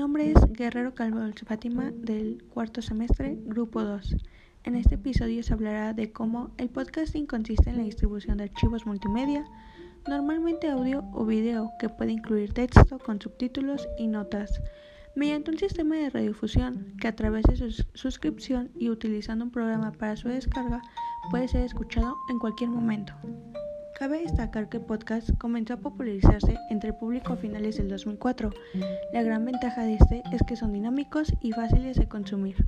nombre es Guerrero Calvo Fátima del cuarto semestre, grupo 2. En este episodio se hablará de cómo el podcasting consiste en la distribución de archivos multimedia, normalmente audio o video, que puede incluir texto con subtítulos y notas, mediante un sistema de radiodifusión que a través de su suscripción y utilizando un programa para su descarga puede ser escuchado en cualquier momento. Cabe destacar que el podcast comenzó a popularizarse entre el público a finales del 2004. La gran ventaja de este es que son dinámicos y fáciles de consumir.